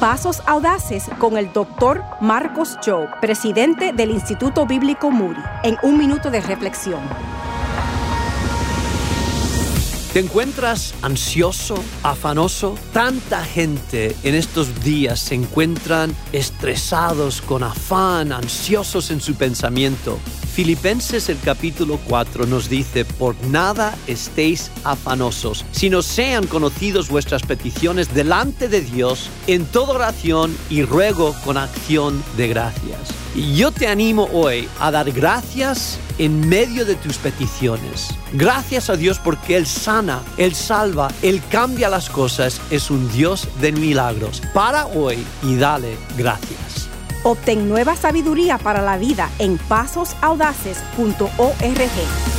Pasos Audaces con el doctor Marcos Joe, presidente del Instituto Bíblico Muri, en un minuto de reflexión. ¿Te encuentras ansioso, afanoso? Tanta gente en estos días se encuentran estresados, con afán, ansiosos en su pensamiento. Filipenses el capítulo 4 nos dice, por nada estéis afanosos, sino sean conocidos vuestras peticiones delante de Dios en toda oración y ruego con acción de gracias. Y yo te animo hoy a dar gracias en medio de tus peticiones. Gracias a Dios porque Él sana, Él salva, Él cambia las cosas, es un Dios de milagros. Para hoy y dale gracias. Obtén nueva sabiduría para la vida en pasosaudaces.org.